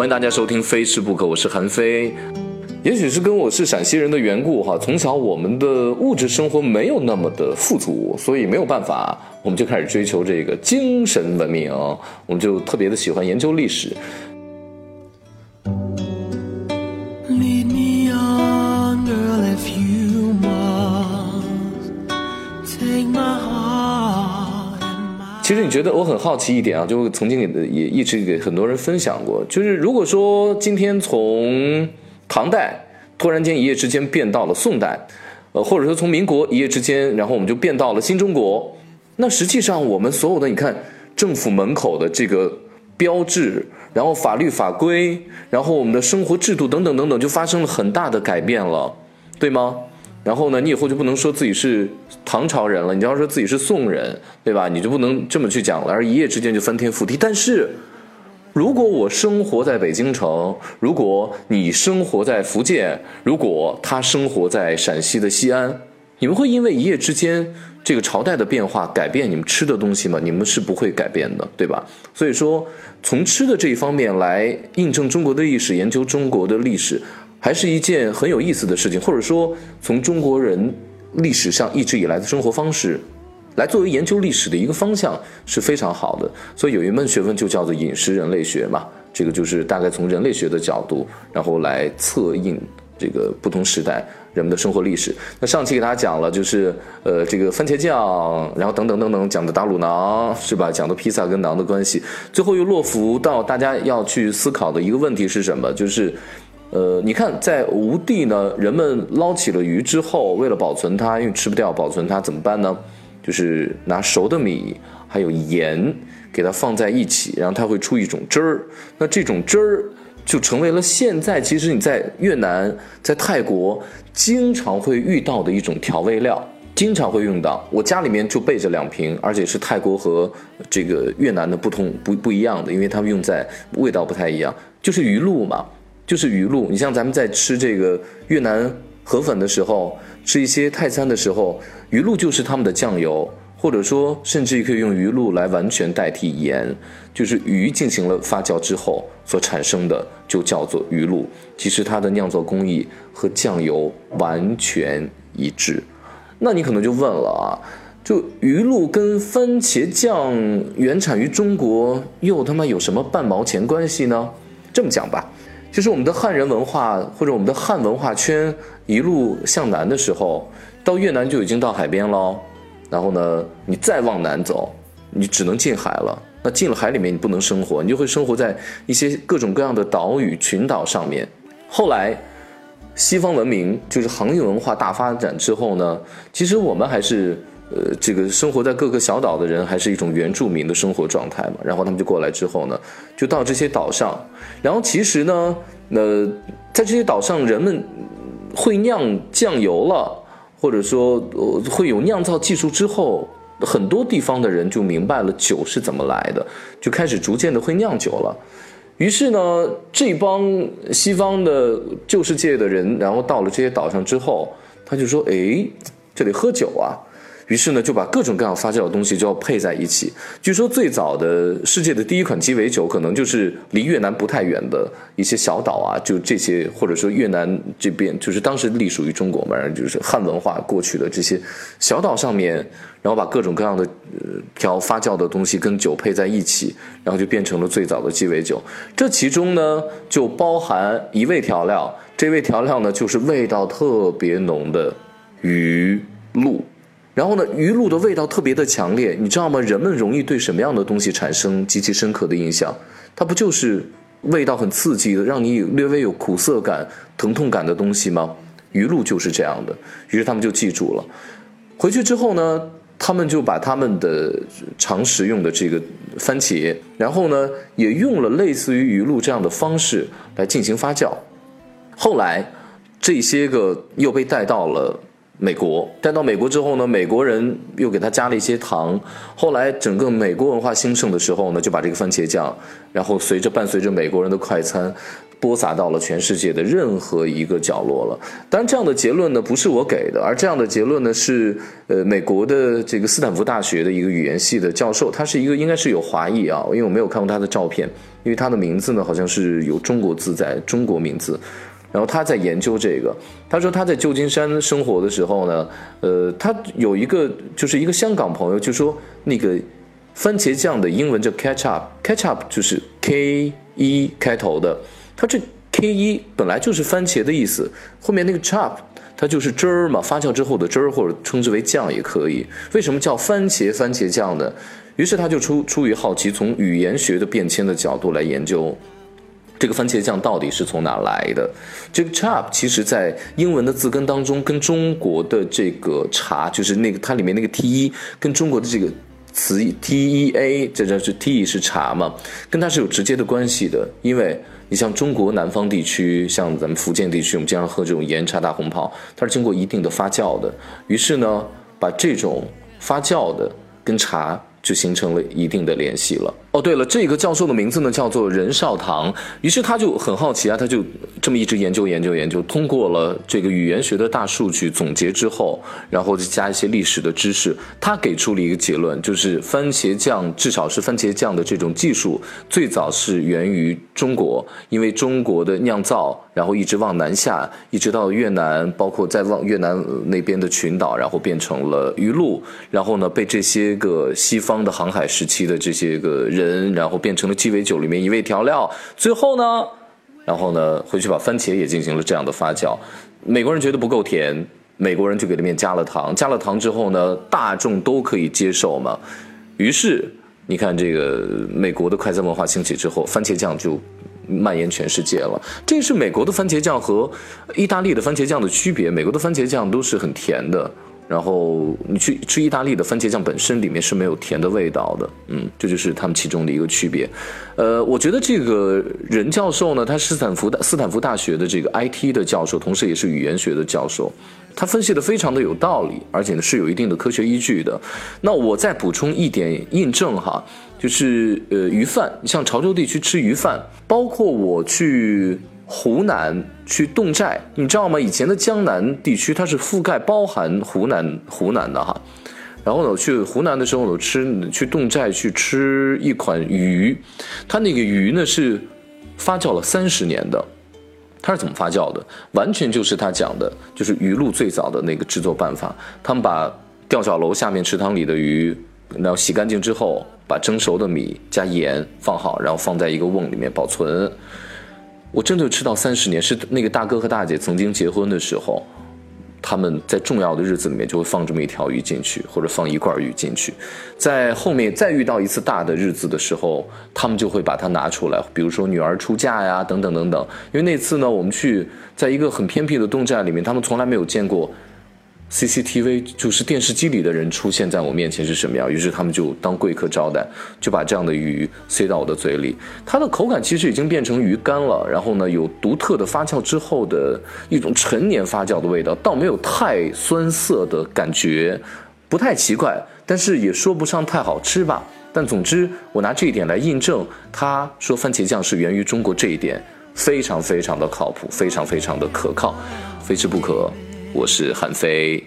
欢迎大家收听《非吃不可》，我是韩非。也许是跟我是陕西人的缘故哈，从小我们的物质生活没有那么的富足，所以没有办法，我们就开始追求这个精神文明，我们就特别的喜欢研究历史。其实你觉得我很好奇一点啊，就曾经给也一直给很多人分享过，就是如果说今天从唐代突然间一夜之间变到了宋代，呃，或者说从民国一夜之间，然后我们就变到了新中国，那实际上我们所有的你看政府门口的这个标志，然后法律法规，然后我们的生活制度等等等等，就发生了很大的改变了，对吗？然后呢，你以后就不能说自己是唐朝人了，你要说自己是宋人，对吧？你就不能这么去讲了，而一夜之间就翻天覆地。但是。如果我生活在北京城，如果你生活在福建，如果他生活在陕西的西安，你们会因为一夜之间这个朝代的变化改变你们吃的东西吗？你们是不会改变的，对吧？所以说，从吃的这一方面来印证中国的历史，研究中国的历史，还是一件很有意思的事情。或者说，从中国人历史上一直以来的生活方式。来作为研究历史的一个方向是非常好的，所以有一门学问就叫做饮食人类学嘛，这个就是大概从人类学的角度，然后来测应这个不同时代人们的生活历史。那上期给大家讲了，就是呃这个番茄酱，然后等等等等讲的打卤馕是吧？讲的披萨跟馕的关系，最后又落伏到大家要去思考的一个问题是什么？就是呃你看在吴地呢，人们捞起了鱼之后，为了保存它，因为吃不掉，保存它怎么办呢？就是拿熟的米还有盐给它放在一起，然后它会出一种汁儿。那这种汁儿就成为了现在其实你在越南、在泰国经常会遇到的一种调味料，经常会用到。我家里面就备着两瓶，而且是泰国和这个越南的不同不不一样的，因为他们用在味道不太一样。就是鱼露嘛，就是鱼露。你像咱们在吃这个越南河粉的时候。吃一些泰餐的时候，鱼露就是他们的酱油，或者说甚至可以用鱼露来完全代替盐，就是鱼进行了发酵之后所产生的就叫做鱼露。其实它的酿造工艺和酱油完全一致。那你可能就问了啊，就鱼露跟番茄酱原产于中国，又他妈有什么半毛钱关系呢？这么讲吧。其实我们的汉人文化或者我们的汉文化圈一路向南的时候，到越南就已经到海边了，然后呢，你再往南走，你只能进海了。那进了海里面，你不能生活，你就会生活在一些各种各样的岛屿群岛上面。后来，西方文明就是航运文化大发展之后呢，其实我们还是。呃，这个生活在各个小岛的人还是一种原住民的生活状态嘛。然后他们就过来之后呢，就到这些岛上。然后其实呢，呃，在这些岛上，人们会酿酱油了，或者说会有酿造技术之后，很多地方的人就明白了酒是怎么来的，就开始逐渐的会酿酒了。于是呢，这帮西方的旧世界的人，然后到了这些岛上之后，他就说：“哎，这里喝酒啊。”于是呢，就把各种各样发酵的东西就要配在一起。据说最早的世界的第一款鸡尾酒，可能就是离越南不太远的一些小岛啊，就这些，或者说越南这边，就是当时隶属于中国嘛，就是汉文化过去的这些小岛上面，然后把各种各样的呃调发酵的东西跟酒配在一起，然后就变成了最早的鸡尾酒。这其中呢，就包含一味调料，这味调料呢，就是味道特别浓的鱼露。然后呢，鱼露的味道特别的强烈，你知道吗？人们容易对什么样的东西产生极其深刻的印象？它不就是味道很刺激的，让你略微有苦涩感、疼痛感的东西吗？鱼露就是这样的。于是他们就记住了。回去之后呢，他们就把他们的常食用的这个番茄，然后呢，也用了类似于鱼露这样的方式来进行发酵。后来，这些个又被带到了。美国带到美国之后呢，美国人又给他加了一些糖。后来整个美国文化兴盛的时候呢，就把这个番茄酱，然后随着伴随着美国人的快餐，播撒到了全世界的任何一个角落了。当然，这样的结论呢不是我给的，而这样的结论呢是呃美国的这个斯坦福大学的一个语言系的教授，他是一个应该是有华裔啊，因为我没有看过他的照片，因为他的名字呢好像是有中国字在中国名字。然后他在研究这个，他说他在旧金山生活的时候呢，呃，他有一个就是一个香港朋友就说那个番茄酱的英文叫 ketchup，ketchup 就是 K 一开头的，他这 K 一本来就是番茄的意思，后面那个 chop 它就是汁儿嘛，发酵之后的汁儿或者称之为酱也可以，为什么叫番茄番茄酱呢？于是他就出出于好奇，从语言学的变迁的角度来研究。这个番茄酱到底是从哪来的？这个 chop 其实在英文的字根当中，跟中国的这个茶，就是那个它里面那个 t，跟中国的这个词 tea，这这是 t 是茶嘛，跟它是有直接的关系的。因为你像中国南方地区，像咱们福建地区，我们经常喝这种岩茶大红袍，它是经过一定的发酵的。于是呢，把这种发酵的跟茶。就形成了一定的联系了。哦，对了，这个教授的名字呢叫做任少棠。于是他就很好奇啊，他就这么一直研究研究研究，通过了这个语言学的大数据总结之后，然后再加一些历史的知识，他给出了一个结论，就是番茄酱至少是番茄酱的这种技术最早是源于中国，因为中国的酿造，然后一直往南下，一直到越南，包括再往越南那边的群岛，然后变成了鱼露，然后呢被这些个西方的航海时期的这些个人，然后变成了鸡尾酒里面一味调料。最后呢，然后呢，回去把番茄也进行了这样的发酵。美国人觉得不够甜，美国人就给里面加了糖。加了糖之后呢，大众都可以接受嘛。于是你看，这个美国的快餐文化兴起之后，番茄酱就蔓延全世界了。这是美国的番茄酱和意大利的番茄酱的区别。美国的番茄酱都是很甜的。然后你去吃意大利的番茄酱本身里面是没有甜的味道的，嗯，这就是他们其中的一个区别。呃，我觉得这个任教授呢，他斯坦福大斯坦福大学的这个 IT 的教授，同时也是语言学的教授，他分析的非常的有道理，而且呢是有一定的科学依据的。那我再补充一点印证哈，就是呃鱼饭，像潮州地区吃鱼饭，包括我去。湖南去侗寨，你知道吗？以前的江南地区它是覆盖包含湖南湖南的哈。然后呢，我去湖南的时候，我吃去侗寨去吃一款鱼，它那个鱼呢是发酵了三十年的。它是怎么发酵的？完全就是他讲的，就是鱼露最早的那个制作办法。他们把吊脚楼下面池塘里的鱼，然后洗干净之后，把蒸熟的米加盐放好，然后放在一个瓮里面保存。我真的吃到三十年，是那个大哥和大姐曾经结婚的时候，他们在重要的日子里面就会放这么一条鱼进去，或者放一罐鱼进去，在后面再遇到一次大的日子的时候，他们就会把它拿出来，比如说女儿出嫁呀，等等等等。因为那次呢，我们去在一个很偏僻的侗寨里面，他们从来没有见过。CCTV 就是电视机里的人出现在我面前是什么样？于是他们就当贵客招待，就把这样的鱼塞到我的嘴里。它的口感其实已经变成鱼干了，然后呢，有独特的发酵之后的一种陈年发酵的味道，倒没有太酸涩的感觉，不太奇怪，但是也说不上太好吃吧。但总之，我拿这一点来印证他说番茄酱是源于中国这一点，非常非常的靠谱，非常非常的可靠，非吃不可。我是韩非。